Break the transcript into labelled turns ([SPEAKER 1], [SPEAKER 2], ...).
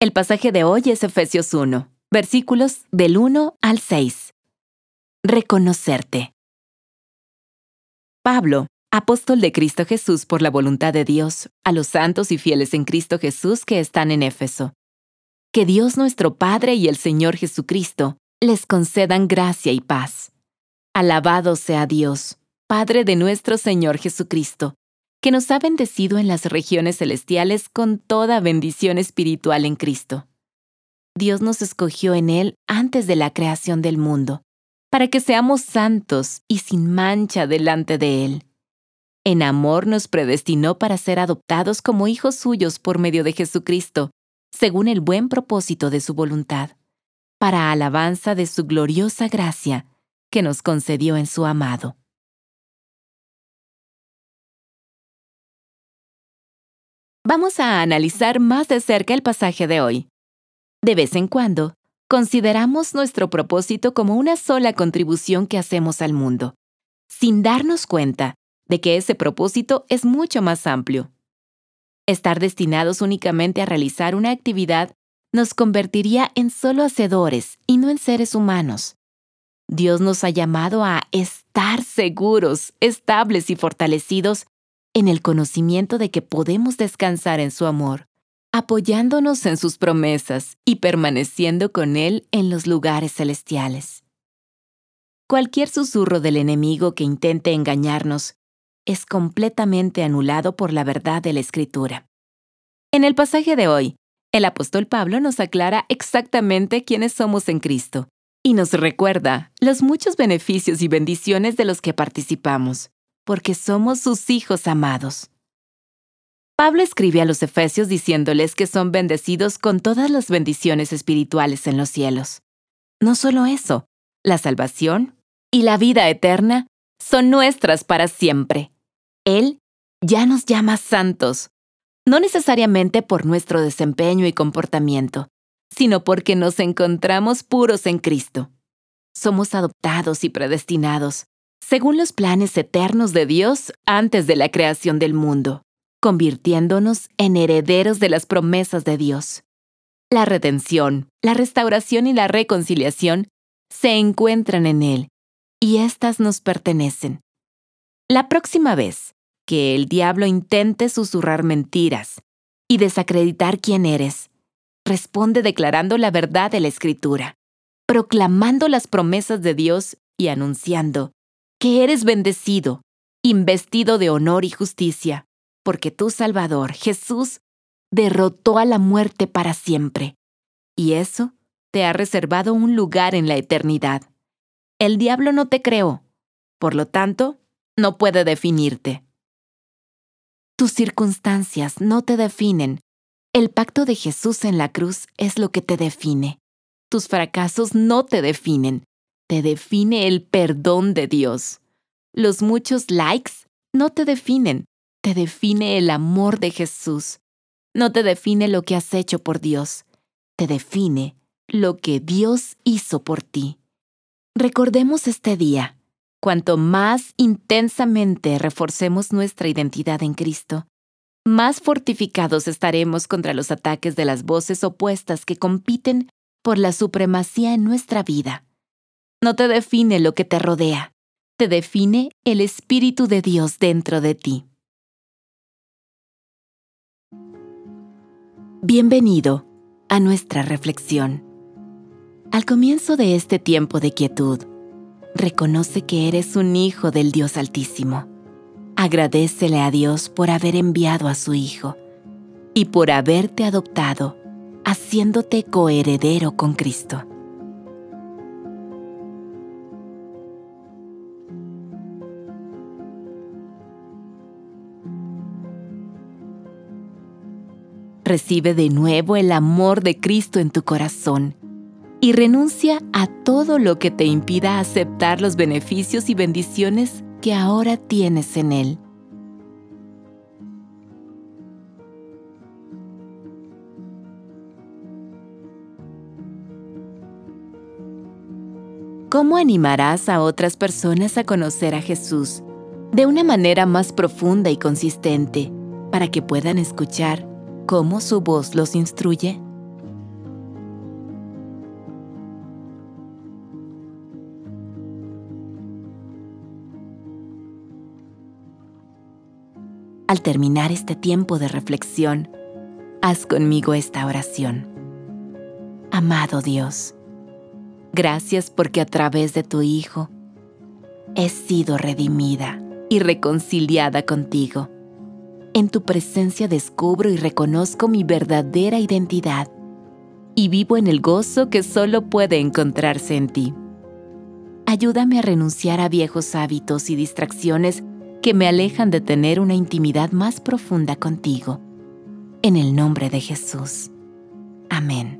[SPEAKER 1] El pasaje de hoy es Efesios 1, versículos del 1 al 6. Reconocerte. Pablo, apóstol de Cristo Jesús por la voluntad de Dios, a los santos y fieles en Cristo Jesús que están en Éfeso. Que Dios nuestro Padre y el Señor Jesucristo les concedan gracia y paz. Alabado sea Dios, Padre de nuestro Señor Jesucristo que nos ha bendecido en las regiones celestiales con toda bendición espiritual en Cristo. Dios nos escogió en Él antes de la creación del mundo, para que seamos santos y sin mancha delante de Él. En amor nos predestinó para ser adoptados como hijos suyos por medio de Jesucristo, según el buen propósito de su voluntad, para alabanza de su gloriosa gracia que nos concedió en su amado. Vamos a analizar más de cerca el pasaje de hoy. De vez en cuando, consideramos nuestro propósito como una sola contribución que hacemos al mundo, sin darnos cuenta de que ese propósito es mucho más amplio. Estar destinados únicamente a realizar una actividad nos convertiría en solo hacedores y no en seres humanos. Dios nos ha llamado a estar seguros, estables y fortalecidos en el conocimiento de que podemos descansar en su amor, apoyándonos en sus promesas y permaneciendo con Él en los lugares celestiales. Cualquier susurro del enemigo que intente engañarnos es completamente anulado por la verdad de la Escritura. En el pasaje de hoy, el apóstol Pablo nos aclara exactamente quiénes somos en Cristo y nos recuerda los muchos beneficios y bendiciones de los que participamos porque somos sus hijos amados. Pablo escribe a los Efesios diciéndoles que son bendecidos con todas las bendiciones espirituales en los cielos. No solo eso, la salvación y la vida eterna son nuestras para siempre. Él ya nos llama santos, no necesariamente por nuestro desempeño y comportamiento, sino porque nos encontramos puros en Cristo. Somos adoptados y predestinados, según los planes eternos de Dios antes de la creación del mundo, convirtiéndonos en herederos de las promesas de Dios. La redención, la restauración y la reconciliación se encuentran en Él, y éstas nos pertenecen. La próxima vez que el diablo intente susurrar mentiras y desacreditar quién eres, responde declarando la verdad de la Escritura, proclamando las promesas de Dios y anunciando que eres bendecido, investido de honor y justicia, porque tu Salvador, Jesús, derrotó a la muerte para siempre, y eso te ha reservado un lugar en la eternidad. El diablo no te creó, por lo tanto, no puede definirte. Tus circunstancias no te definen. El pacto de Jesús en la cruz es lo que te define. Tus fracasos no te definen te define el perdón de Dios. Los muchos likes no te definen, te define el amor de Jesús. No te define lo que has hecho por Dios, te define lo que Dios hizo por ti. Recordemos este día. Cuanto más intensamente reforcemos nuestra identidad en Cristo, más fortificados estaremos contra los ataques de las voces opuestas que compiten por la supremacía en nuestra vida. No te define lo que te rodea, te define el Espíritu de Dios dentro de ti. Bienvenido a nuestra reflexión. Al comienzo de este tiempo de quietud, reconoce que eres un hijo del Dios Altísimo. Agradecele a Dios por haber enviado a su Hijo y por haberte adoptado, haciéndote coheredero con Cristo. Recibe de nuevo el amor de Cristo en tu corazón y renuncia a todo lo que te impida aceptar los beneficios y bendiciones que ahora tienes en Él. ¿Cómo animarás a otras personas a conocer a Jesús de una manera más profunda y consistente para que puedan escuchar cómo su voz los instruye? Al terminar este tiempo de reflexión, haz conmigo esta oración. Amado Dios, gracias porque a través de tu Hijo he sido redimida y reconciliada contigo en tu presencia descubro y reconozco mi verdadera identidad y vivo en el gozo que solo puede encontrarse en ti. Ayúdame a renunciar a viejos hábitos y distracciones que me alejan de tener una intimidad más profunda contigo. En el nombre de Jesús. Amén.